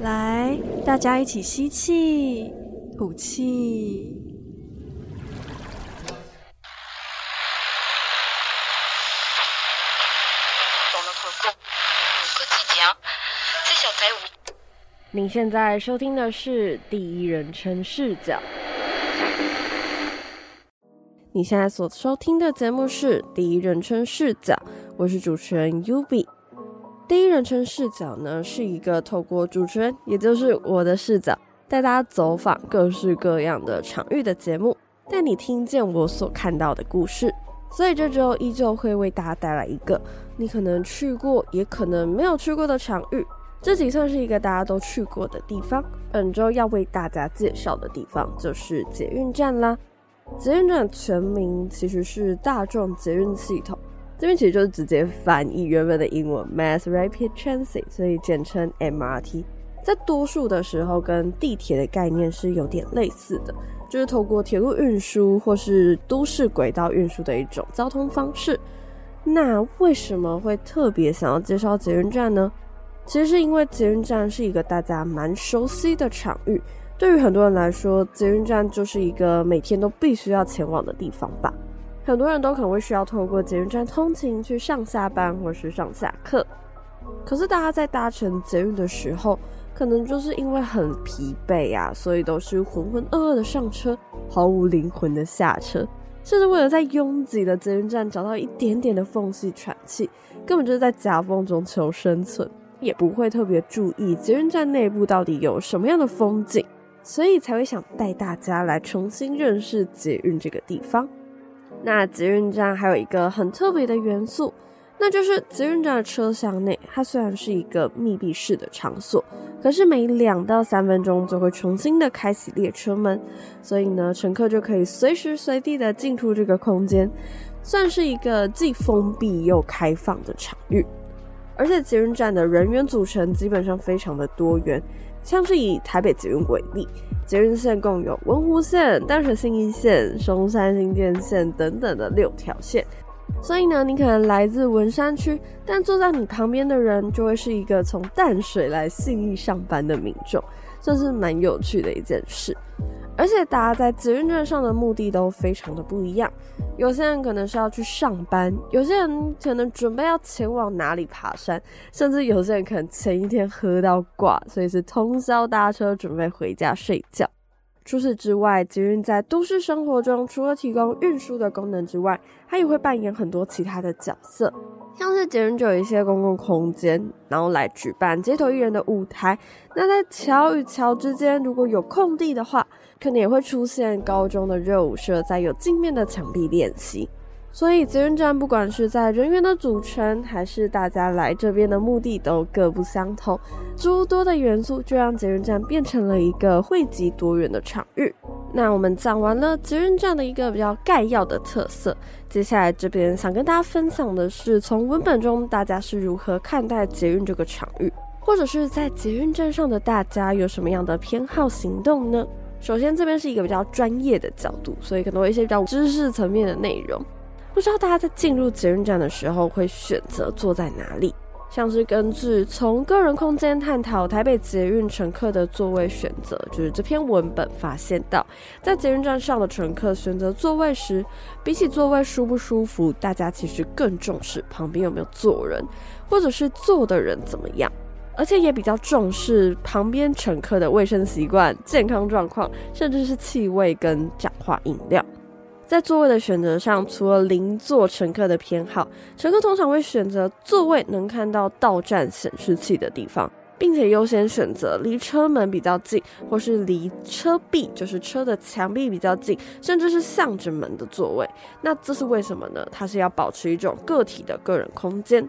来，大家一起吸气，吐气。您现在收听的是第一人称视角。你现在所收听的节目是第一人称视角，我是主持人 Yubi。第一人称视角呢，是一个透过主持人，也就是我的视角，带大家走访各式各样的场域的节目，带你听见我所看到的故事。所以这周依旧会为大家带来一个你可能去过，也可能没有去过的场域。这集算是一个大家都去过的地方。本周要为大家介绍的地方就是捷运站啦。捷运站全名其实是大众捷运系统，这边其实就是直接翻译原本的英文 Mass Rapid Transit，所以简称 MRT。在多数的时候，跟地铁的概念是有点类似的，就是透过铁路运输或是都市轨道运输的一种交通方式。那为什么会特别想要介绍捷运站呢？其实是因为捷运站是一个大家蛮熟悉的场域。对于很多人来说，捷运站就是一个每天都必须要前往的地方吧。很多人都可能会需要透过捷运站通勤去上下班或是上下课。可是大家在搭乘捷运的时候，可能就是因为很疲惫、啊，所以都是浑浑噩噩的上车，毫无灵魂的下车，甚至为了在拥挤的捷运站找到一点点的缝隙喘气，根本就是在夹缝中求生存，也不会特别注意捷运站内部到底有什么样的风景。所以才会想带大家来重新认识捷运这个地方。那捷运站还有一个很特别的元素，那就是捷运站的车厢内，它虽然是一个密闭式的场所，可是每两到三分钟就会重新的开启列车门，所以呢，乘客就可以随时随地的进出这个空间，算是一个既封闭又开放的场域。而且捷运站的人员组成基本上非常的多元。像是以台北捷运为例，捷运线共有文湖线、淡水信义线、松山新店线等等的六条线。所以呢，你可能来自文山区，但坐在你旁边的人就会是一个从淡水来信义上班的民众，这是蛮有趣的一件事。而且大家在捷运上的目的都非常的不一样，有些人可能是要去上班，有些人可能准备要前往哪里爬山，甚至有些人可能前一天喝到挂，所以是通宵搭车准备回家睡觉。除此之外，捷运在都市生活中除了提供运输的功能之外，它也会扮演很多其他的角色。像是捷运就有一些公共空间，然后来举办街头艺人的舞台。那在桥与桥之间，如果有空地的话，可能也会出现高中的热舞社在有镜面的墙壁练习。所以捷运站不管是在人员的组成，还是大家来这边的目的，都各不相同。诸多的元素就让捷运站变成了一个汇集多元的场域。那我们讲完了捷运站的一个比较概要的特色，接下来这边想跟大家分享的是，从文本中大家是如何看待捷运这个场域，或者是在捷运站上的大家有什么样的偏好行动呢？首先，这边是一个比较专业的角度，所以可能会一些比较知识层面的内容。不知道大家在进入捷运站的时候会选择坐在哪里？像是根据从个人空间探讨台北捷运乘客的座位选择，就是这篇文本发现到，在捷运站上的乘客选择座位时，比起座位舒不舒服，大家其实更重视旁边有没有坐人，或者是坐的人怎么样，而且也比较重视旁边乘客的卫生习惯、健康状况，甚至是气味跟讲话音量。在座位的选择上，除了邻座乘客的偏好，乘客通常会选择座位能看到到站显示器的地方，并且优先选择离车门比较近，或是离车壁，就是车的墙壁比较近，甚至是向着门的座位。那这是为什么呢？它是要保持一种个体的个人空间。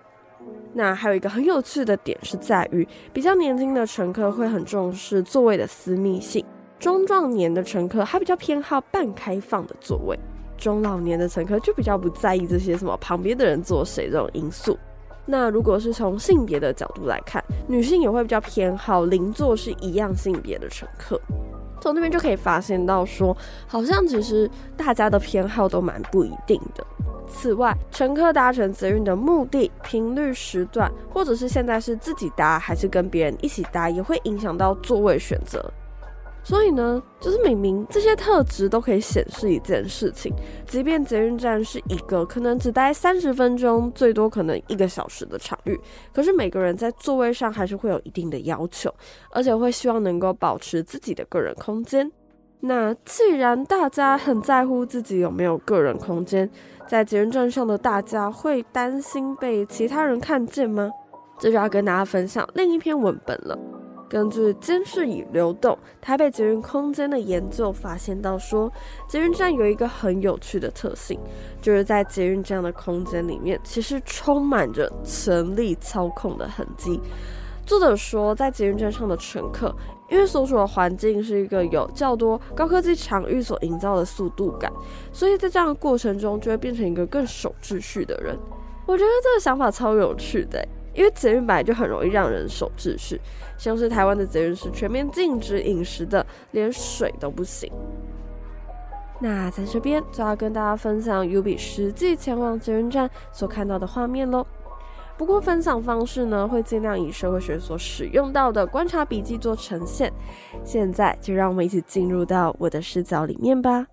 那还有一个很有趣的点是在于，比较年轻的乘客会很重视座位的私密性。中壮年的乘客还比较偏好半开放的座位，中老年的乘客就比较不在意这些什么旁边的人坐谁这种因素。那如果是从性别的角度来看，女性也会比较偏好邻座是一样性别的乘客。从那边就可以发现到说，好像其实大家的偏好都蛮不一定的。此外，乘客搭乘捷运的目的、频率、时段，或者是现在是自己搭还是跟别人一起搭，也会影响到座位选择。所以呢，就是明明这些特质都可以显示一件事情，即便捷运站是一个可能只待三十分钟，最多可能一个小时的场域，可是每个人在座位上还是会有一定的要求，而且会希望能够保持自己的个人空间。那既然大家很在乎自己有没有个人空间，在捷运站上的大家会担心被其他人看见吗？这就要跟大家分享另一篇文本了。根据监视与流动台北捷运空间的研究发现到说，捷运站有一个很有趣的特性，就是在捷运这样的空间里面，其实充满着权力操控的痕迹。作者说，在捷运站上的乘客，因为所处的环境是一个有较多高科技场域所营造的速度感，所以在这样的过程中，就会变成一个更守秩序的人。我觉得这个想法超有趣的，因为捷运本来就很容易让人守秩序，像是台湾的捷运是全面禁止饮食的，连水都不行。那在这边就要跟大家分享 ubi 实际前往捷运站所看到的画面喽。不过分享方式呢，会尽量以社会学所使用到的观察笔记做呈现。现在就让我们一起进入到我的视角里面吧。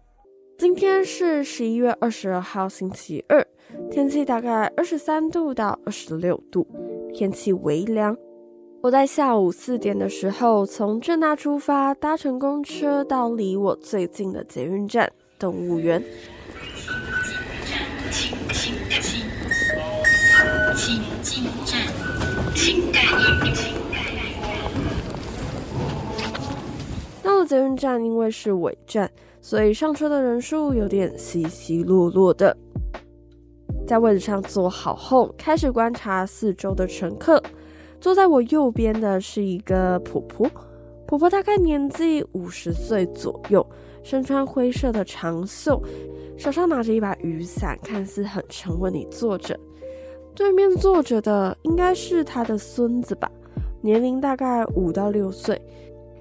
今天是十一月二十二号星期二，天气大概二十三度到二十六度，天气微凉。我在下午四点的时候从正大出发，搭乘公车到离我最近的捷运站动物园。到了捷运站，因为是尾站，所以上车的人数有点稀稀落落的。在位置上坐好后，开始观察四周的乘客。坐在我右边的是一个婆婆，婆婆大概年纪五十岁左右，身穿灰色的长袖，手上拿着一把雨伞，看似很沉稳地坐着。对面坐着的应该是她的孙子吧，年龄大概五到六岁。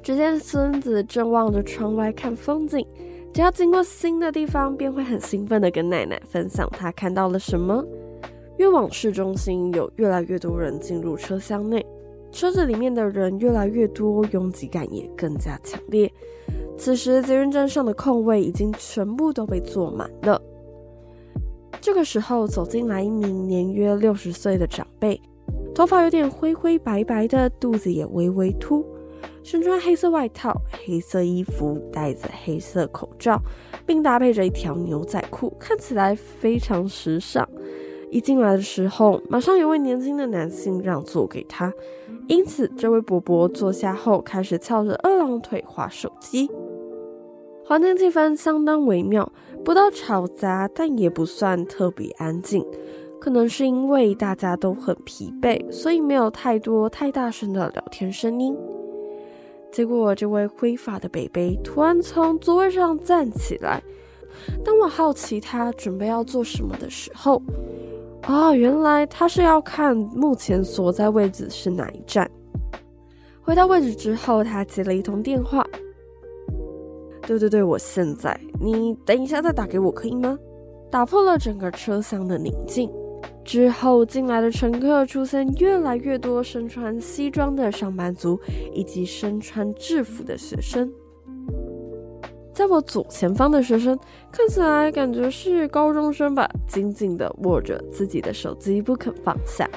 只见孙子正望着窗外看风景，只要经过新的地方，便会很兴奋地跟奶奶分享他看到了什么。越往市中心，有越来越多人进入车厢内，车子里面的人越来越多，拥挤感也更加强烈。此时，捷运站上的空位已经全部都被坐满了。这个时候走进来一名年约六十岁的长辈，头发有点灰灰白白的，肚子也微微凸，身穿黑色外套、黑色衣服，戴着黑色口罩，并搭配着一条牛仔裤，看起来非常时尚。一进来的时候，马上有位年轻的男性让座给他，因此这位伯伯坐下后开始翘着二郎腿滑手机。环境气氛相当微妙，不到吵杂，但也不算特别安静。可能是因为大家都很疲惫，所以没有太多太大声的聊天声音。结果，这位灰发的北北突然从座位上站起来。当我好奇他准备要做什么的时候，啊、原来他是要看目前所在位置是哪一站。回到位置之后，他接了一通电话。对对对，我现在，你等一下再打给我可以吗？打破了整个车厢的宁静。之后进来的乘客出现越来越多，身穿西装的上班族以及身穿制服的学生。在我左前方的学生看起来感觉是高中生吧，紧紧地握着自己的手机不肯放下。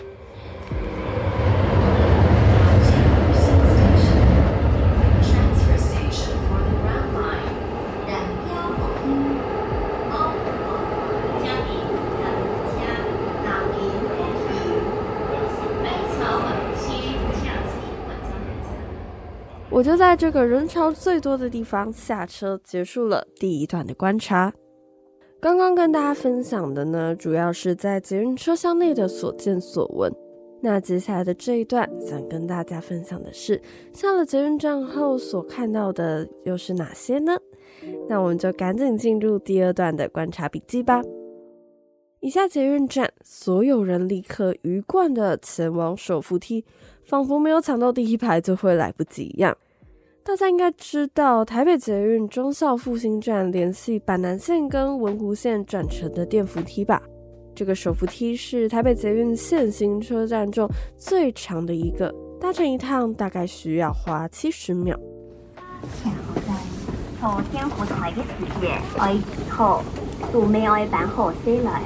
我就在这个人潮最多的地方下车，结束了第一段的观察。刚刚跟大家分享的呢，主要是在捷运车厢内的所见所闻。那接下来的这一段，想跟大家分享的是，下了捷运站后所看到的又是哪些呢？那我们就赶紧进入第二段的观察笔记吧。一下捷运站，所有人立刻鱼贯的前往手扶梯，仿佛没有抢到第一排就会来不及一样。大家应该知道，台北捷运忠孝复兴站联系板南线跟文湖线转乘的电扶梯吧？这个手扶梯是台北捷运现行车站中最长的一个，搭乘一趟大概需要花七十秒。前后站，从天湖台的时间爱之后，到尾爱办好起来。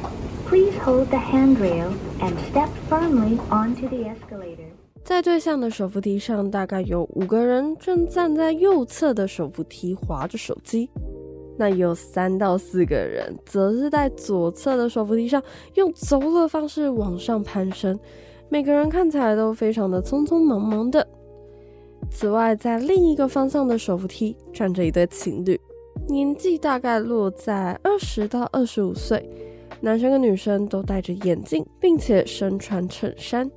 Please hold the handrail and step firmly onto the escalator。在对向的手扶梯上，大概有五个人正站在右侧的手扶梯滑着手机。那有三到四个人，则是在左侧的手扶梯上用走路的方式往上攀升，每个人看起来都非常的匆匆忙忙的。此外，在另一个方向的手扶梯站着一对情侣，年纪大概落在二十到二十五岁，男生跟女生都戴着眼镜，并且身穿衬衫，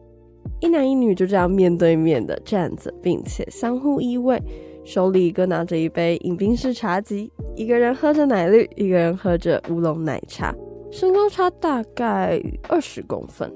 一男一女就这样面对面的站着，并且相互依偎。手里各拿着一杯饮冰式茶几，一个人喝着奶绿，一个人喝着乌龙奶茶，身高差大概二十公分。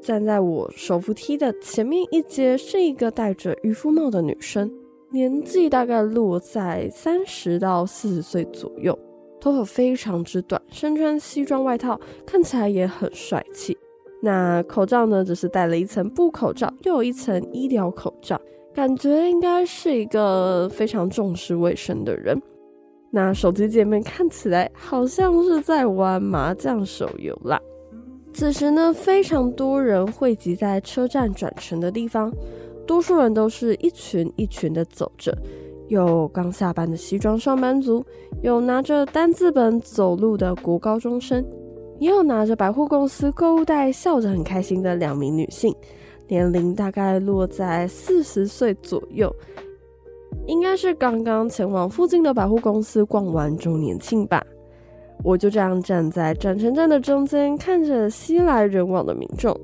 站在我手扶梯的前面一阶是一个戴着渔夫帽的女生，年纪大概落在三十到四十岁左右，头发非常之短，身穿西装外套，看起来也很帅气。那口罩呢，只是戴了一层布口罩，又有一层医疗口罩。感觉应该是一个非常重视卫生的人。那手机界面看起来好像是在玩麻将手游啦。此时呢，非常多人汇集在车站转乘的地方，多数人都是一群一群的走着，有刚下班的西装上班族，有拿着单字本走路的国高中生，也有拿着百货公司购物袋笑着很开心的两名女性。年龄大概落在四十岁左右，应该是刚刚前往附近的百货公司逛完周年庆吧。我就这样站在转乘站的中间，看着熙来人往的民众。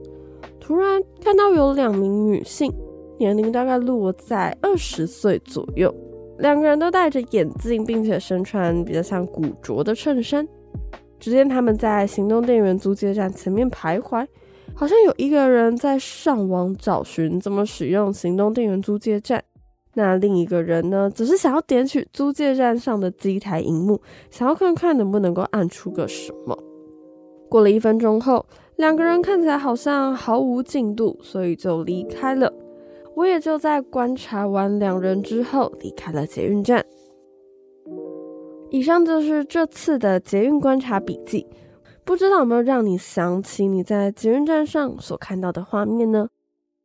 突然看到有两名女性，年龄大概落在二十岁左右，两个人都戴着眼镜，并且身穿比较像古着的衬衫。只见他们在行动电源租借站前面徘徊。好像有一个人在上网找寻怎么使用行动电源租借站，那另一个人呢，只是想要点取租借站上的机台荧幕，想要看看能不能够按出个什么。过了一分钟后，两个人看起来好像毫无进度，所以就离开了。我也就在观察完两人之后离开了捷运站。以上就是这次的捷运观察笔记。不知道有没有让你想起你在捷运站上所看到的画面呢？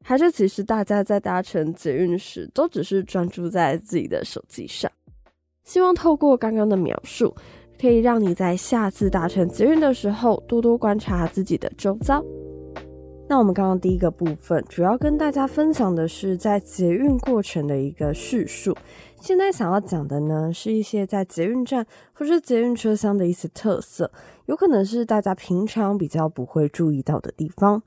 还是其实大家在搭乘捷运时都只是专注在自己的手机上？希望透过刚刚的描述，可以让你在下次搭乘捷运的时候多多观察自己的周遭。那我们刚刚第一个部分主要跟大家分享的是在捷运过程的一个叙述。现在想要讲的呢，是一些在捷运站或是捷运车厢的一些特色，有可能是大家平常比较不会注意到的地方。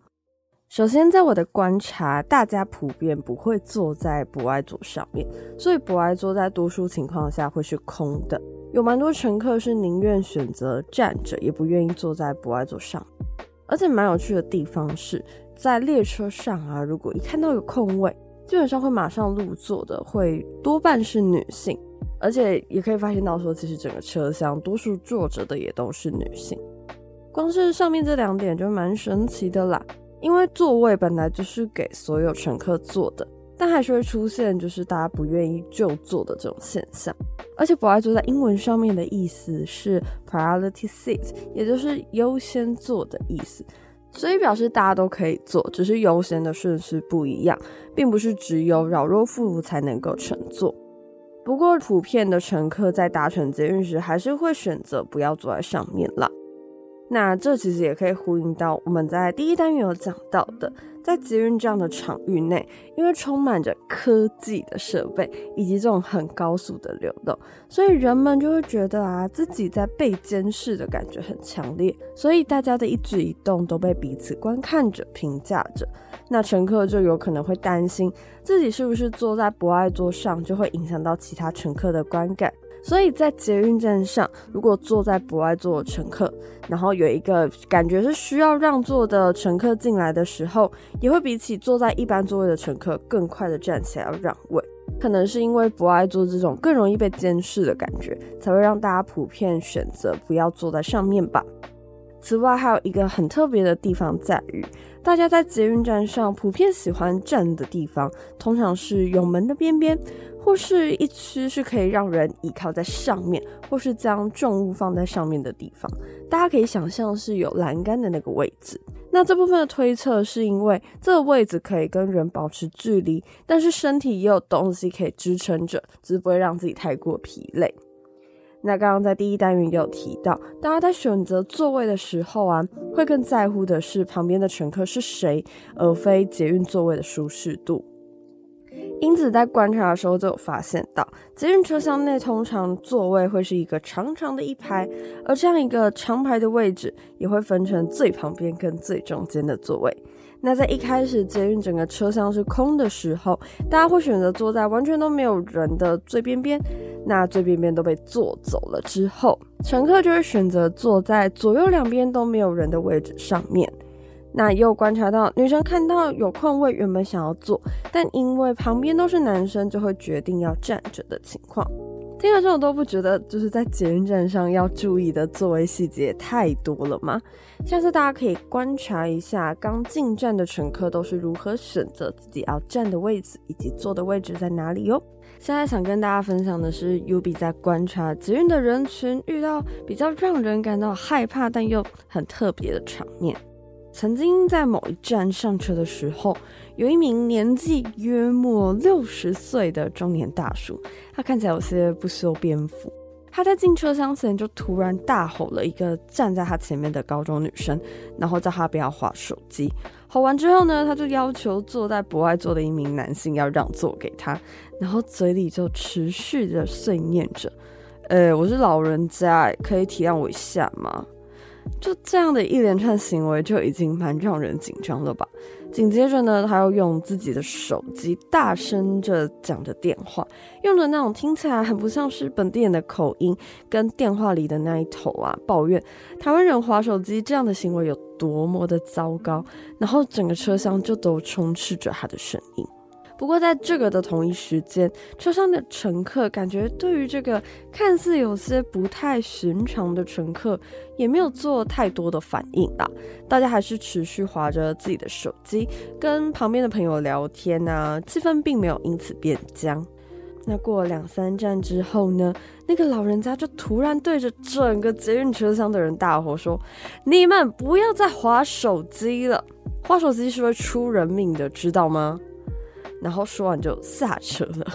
首先，在我的观察，大家普遍不会坐在博爱座上面，所以博爱座在多数情况下会是空的。有蛮多乘客是宁愿选择站着，也不愿意坐在博爱座上。而且蛮有趣的地方是，在列车上啊，如果一看到有空位，基本上会马上入座的，会多半是女性，而且也可以发现到说，其实整个车厢多数坐着的也都是女性。光是上面这两点就蛮神奇的啦，因为座位本来就是给所有乘客坐的，但还是会出现就是大家不愿意就坐的这种现象。而且博爱坐在英文上面的意思是 priority seat，也就是优先坐的意思。所以表示大家都可以坐，只是优先的顺序不一样，并不是只有老弱妇孺才能够乘坐。不过普遍的乘客在搭乘捷运时，还是会选择不要坐在上面啦。那这其实也可以呼应到我们在第一单元有讲到的。在捷运这样的场域内，因为充满着科技的设备以及这种很高速的流动，所以人们就会觉得啊，自己在被监视的感觉很强烈，所以大家的一举一动都被彼此观看着、评价着。那乘客就有可能会担心自己是不是坐在博爱座上，就会影响到其他乘客的观感。所以在捷运站上，如果坐在不爱坐的乘客，然后有一个感觉是需要让座的乘客进来的时候，也会比起坐在一般座位的乘客更快的站起来要让位。可能是因为不爱坐这种更容易被监视的感觉，才会让大家普遍选择不要坐在上面吧。此外，还有一个很特别的地方在于，大家在捷运站上普遍喜欢站的地方，通常是有门的边边，或是一区是可以让人倚靠在上面，或是将重物放在上面的地方。大家可以想象是有栏杆的那个位置。那这部分的推测是因为这个位置可以跟人保持距离，但是身体也有东西可以支撑着，只是不会让自己太过疲累。那刚刚在第一单元也有提到，大家在选择座位的时候啊，会更在乎的是旁边的乘客是谁，而非捷运座位的舒适度。因此，在观察的时候就有发现到，捷运车厢内通常座位会是一个长长的一排，而这样一个长排的位置也会分成最旁边跟最中间的座位。那在一开始捷运整个车厢是空的时候，大家会选择坐在完全都没有人的最边边。那最边边都被坐走了之后，乘客就会选择坐在左右两边都没有人的位置上面。那又观察到女生看到有空位，原本想要坐，但因为旁边都是男生，就会决定要站着的情况。听了这种都不觉得，就是在捷运站上要注意的座位细节太多了吗？下次大家可以观察一下刚进站的乘客都是如何选择自己要站的位置，以及坐的位置在哪里哟。现在想跟大家分享的是，U B 在观察捷运的人群遇到比较让人感到害怕但又很特别的场面。曾经在某一站上车的时候，有一名年纪约莫六十岁的中年大叔，他看起来有些不修边幅。他在进车厢前就突然大吼了一个站在他前面的高中女生，然后叫她不要划手机。吼完之后呢，他就要求坐在博爱座的一名男性要让座给他，然后嘴里就持续的碎念着：“欸，我是老人家，可以体谅我一下吗？”就这样的一连串行为就已经蛮让人紧张了吧？紧接着呢，他又用自己的手机大声着讲着电话，用着那种听起来很不像是本地人的口音，跟电话里的那一头啊抱怨台湾人滑手机这样的行为有多么的糟糕，然后整个车厢就都充斥着他的声音。不过，在这个的同一时间，车上的乘客感觉对于这个看似有些不太寻常的乘客，也没有做太多的反应啊。大家还是持续滑着自己的手机，跟旁边的朋友聊天啊，气氛并没有因此变僵。那过了两三站之后呢，那个老人家就突然对着整个捷运车厢的人大吼说：“你们不要再滑手机了，滑手机是会出人命的，知道吗？”然后说完就下车了。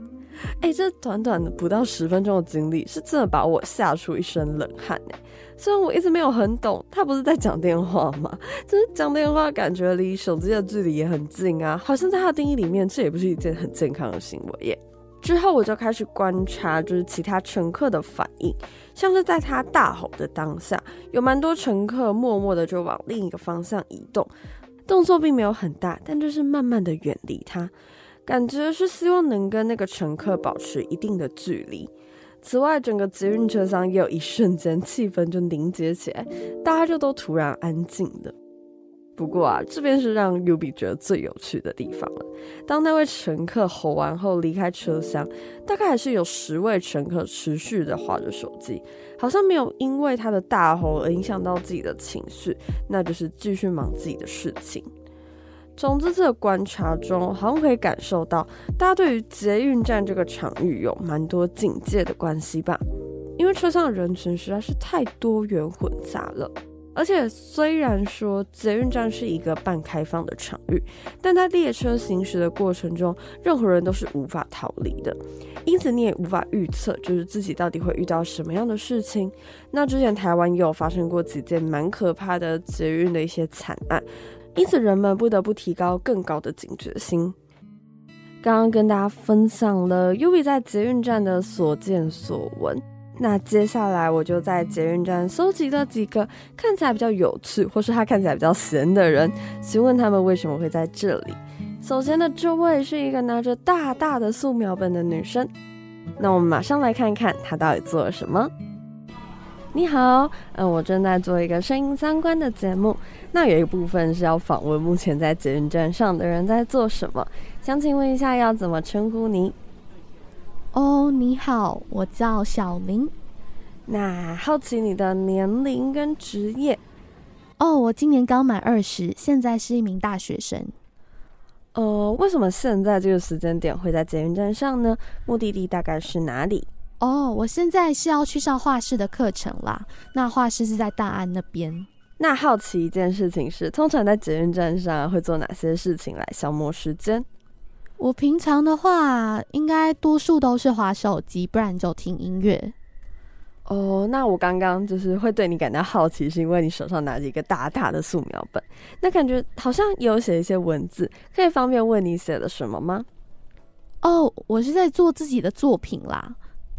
哎，这短短的不到十分钟的经历，是真的把我吓出一身冷汗哎。虽然我一直没有很懂，他不是在讲电话吗？就是讲电话，感觉离手机的距离也很近啊，好像在他的定义里面，这也不是一件很健康的行为耶。之后我就开始观察，就是其他乘客的反应，像是在他大吼的当下，有蛮多乘客默默的就往另一个方向移动。动作并没有很大，但就是慢慢的远离他，感觉是希望能跟那个乘客保持一定的距离。此外，整个捷运车厢也有一瞬间气氛就凝结起来，大家就都突然安静了。不过啊，这边是让 U B 觉得最有趣的地方了。当那位乘客吼完后离开车厢，大概还是有十位乘客持续的划着手机，好像没有因为他的大吼而影响到自己的情绪，那就是继续忙自己的事情。从这次的观察中，好像可以感受到大家对于捷运站这个场域有蛮多警戒的关系吧，因为车上的人群实在是太多元混杂了。而且虽然说捷运站是一个半开放的场域，但在列车行驶的过程中，任何人都是无法逃离的。因此你也无法预测，就是自己到底会遇到什么样的事情。那之前台湾也有发生过几件蛮可怕的捷运的一些惨案，因此人们不得不提高更高的警觉心。刚刚跟大家分享了 Yubi 在捷运站的所见所闻。那接下来我就在捷运站搜集了几个看起来比较有趣，或是他看起来比较闲的人，询问他们为什么会在这里。首先的这位是一个拿着大大的素描本的女生，那我们马上来看看她到底做了什么。你好，嗯，我正在做一个声音相关的节目，那有一部分是要访问目前在捷运站上的人在做什么，想请问一下要怎么称呼您？哦，oh, 你好，我叫小林。那好奇你的年龄跟职业？哦，我今年刚满二十，现在是一名大学生。呃，为什么现在这个时间点会在捷运站上呢？目的地大概是哪里？哦，我现在是要去上画室的课程啦。那画室是在大安那边。那好奇一件事情是，通常在捷运站上会做哪些事情来消磨时间？我平常的话，应该多数都是滑手机，不然就听音乐。哦，那我刚刚就是会对你感到好奇，是因为你手上拿着一个大大的素描本，那感觉好像有写一些文字，可以方便问你写了什么吗？哦，我是在做自己的作品啦，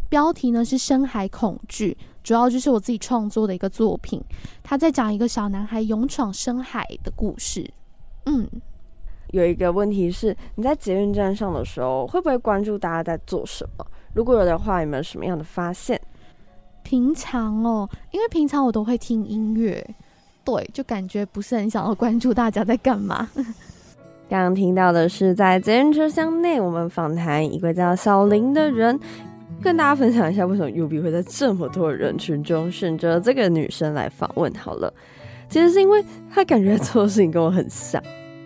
标题呢是《深海恐惧》，主要就是我自己创作的一个作品，他在讲一个小男孩勇闯深海的故事。嗯，有一个问题是，你在捷运站上的时候，会不会关注大家在做什么？如果有的话，有没有什么样的发现？平常哦，因为平常我都会听音乐，对，就感觉不是很想要关注大家在干嘛。刚刚听到的是在捷运车厢内，我们访谈一个叫小林的人，跟大家分享一下为什么 UB 会在这么多人群中选择这个女生来访问。好了，其实是因为她感觉做的事情跟我很像。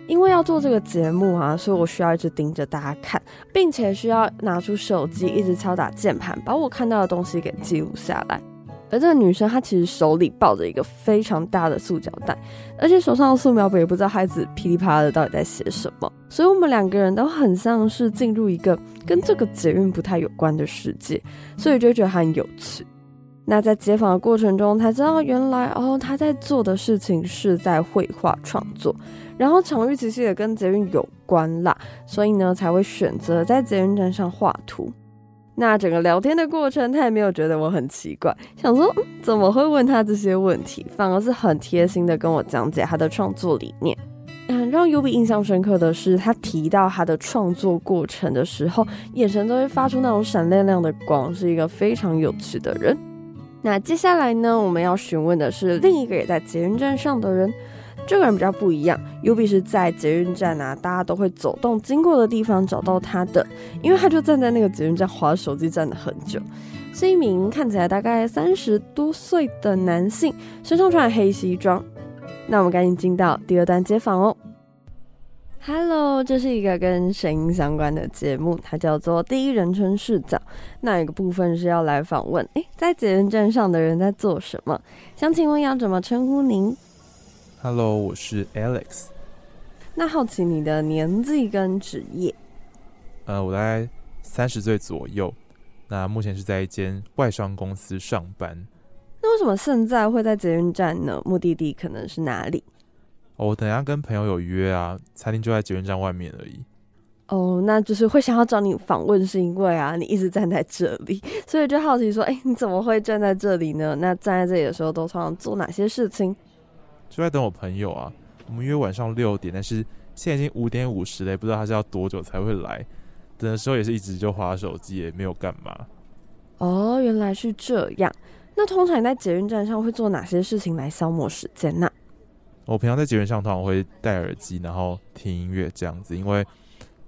因为要做这个节目啊，所以我需要一直盯着大家看，并且需要拿出手机一直敲打键盘，把我看到的东西给记录下来。而这个女生她其实手里抱着一个非常大的塑胶袋，而且手上的素描本也不知道孩子噼里啪啦的到底在写什么。所以我们两个人都很像是进入一个跟这个捷运不太有关的世界，所以就觉得很有趣。那在采访的过程中才知道，原来哦，她在做的事情是在绘画创作。然后场域其实也跟捷运有关啦，所以呢才会选择在捷运站上画图。那整个聊天的过程，他也没有觉得我很奇怪，想说，嗯，怎么会问他这些问题，反而是很贴心的跟我讲解他的创作理念。嗯，让 UB 印象深刻的是，他提到他的创作过程的时候，眼神都会发出那种闪亮亮的光，是一个非常有趣的人。那接下来呢，我们要询问的是另一个也在捷运站上的人。这个人比较不一样，UB 是在捷运站啊，大家都会走动经过的地方找到他的，因为他就站在那个捷运站滑手机站了很久，是一名看起来大概三十多岁的男性，身上穿黑西装。那我们赶紧进到第二段街访哦。Hello，这是一个跟声音相关的节目，它叫做第一人称视角。那有一个部分是要来访问，诶，在捷运站上的人在做什么？想请问要怎么称呼您？Hello，我是 Alex。那好奇你的年纪跟职业？呃，我大概三十岁左右。那目前是在一间外商公司上班。那为什么现在会在捷运站呢？目的地可能是哪里？哦，我等下跟朋友有约啊，餐厅就在捷运站外面而已。哦，那就是会想要找你访问，是因为啊，你一直站在这里，所以就好奇说，哎，你怎么会站在这里呢？那站在这里的时候，都常常做哪些事情？就在等我朋友啊，我们约晚上六点，但是现在已经五点五十了，也不知道他是要多久才会来。等的时候也是一直就划手机，也没有干嘛。哦，原来是这样。那通常你在捷运站上会做哪些事情来消磨时间呢？我平常在捷运上通常会戴耳机，然后听音乐这样子，因为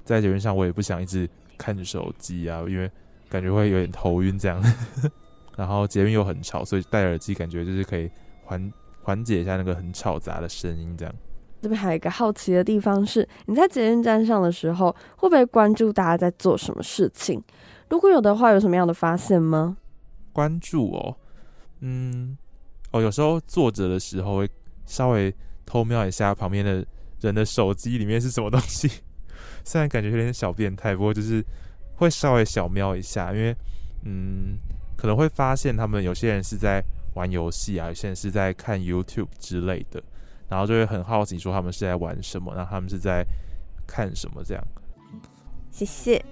在捷运上我也不想一直看着手机啊，因为感觉会有点头晕这样。然后捷运又很吵，所以戴耳机感觉就是可以缓。缓解一下那个很吵杂的声音，这样。这边还有一个好奇的地方是，你在捷运站上的时候，会不会关注大家在做什么事情？如果有的话，有什么样的发现吗？关注哦，嗯，哦，有时候坐着的时候会稍微偷瞄一下旁边的人的手机里面是什么东西，虽然感觉有点小变态，不过就是会稍微小瞄一下，因为嗯，可能会发现他们有些人是在。玩游戏啊，有些人是在看 YouTube 之类的，然后就会很好奇说他们是在玩什么，那他们是在看什么这样。谢谢。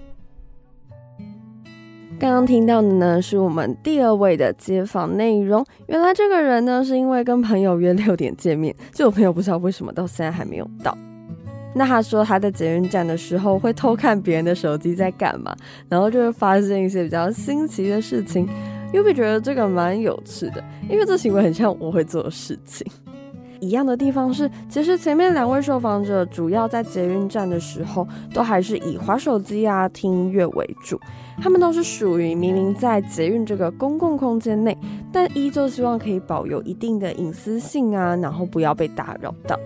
刚刚听到的呢，是我们第二位的街访内容。原来这个人呢，是因为跟朋友约六点见面，就我朋友不知道为什么到现在还没有到。那他说他在捷运站的时候会偷看别人的手机在干嘛，然后就会发现一些比较新奇的事情。UB 觉得这个蛮有趣的，因为这行为很像我会做的事情。一样的地方是，其实前面两位受访者主要在捷运站的时候，都还是以滑手机啊、听音乐为主。他们都是属于明明在捷运这个公共空间内，但依旧希望可以保有一定的隐私性啊，然后不要被打扰到。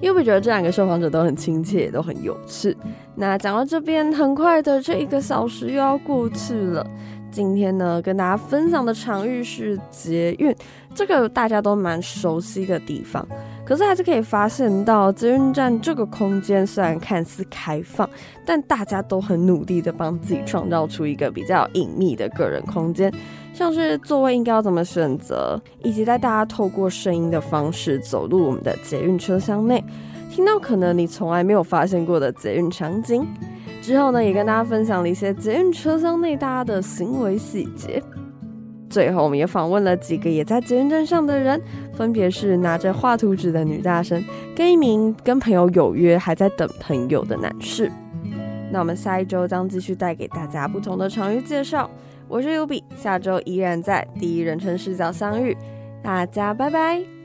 又会觉得这两个受访者都很亲切，也都很有趣。那讲到这边，很快的这一个小时又要过去了。今天呢，跟大家分享的场域是捷运，这个大家都蛮熟悉的地方。可是还是可以发现到，捷运站这个空间虽然看似开放，但大家都很努力的帮自己创造出一个比较隐秘的个人空间，像是座位应该要怎么选择，以及在大家透过声音的方式走入我们的捷运车厢内，听到可能你从来没有发现过的捷运场景。之后呢，也跟大家分享了一些捷运车厢内大家的行为细节。最后，我们也访问了几个也在捷运站上的人，分别是拿着画图纸的女大生，跟一名跟朋友有约还在等朋友的男士。那我们下一周将继续带给大家不同的场域介绍。我是 Ubi，下周依然在第一人称视角相遇，大家拜拜。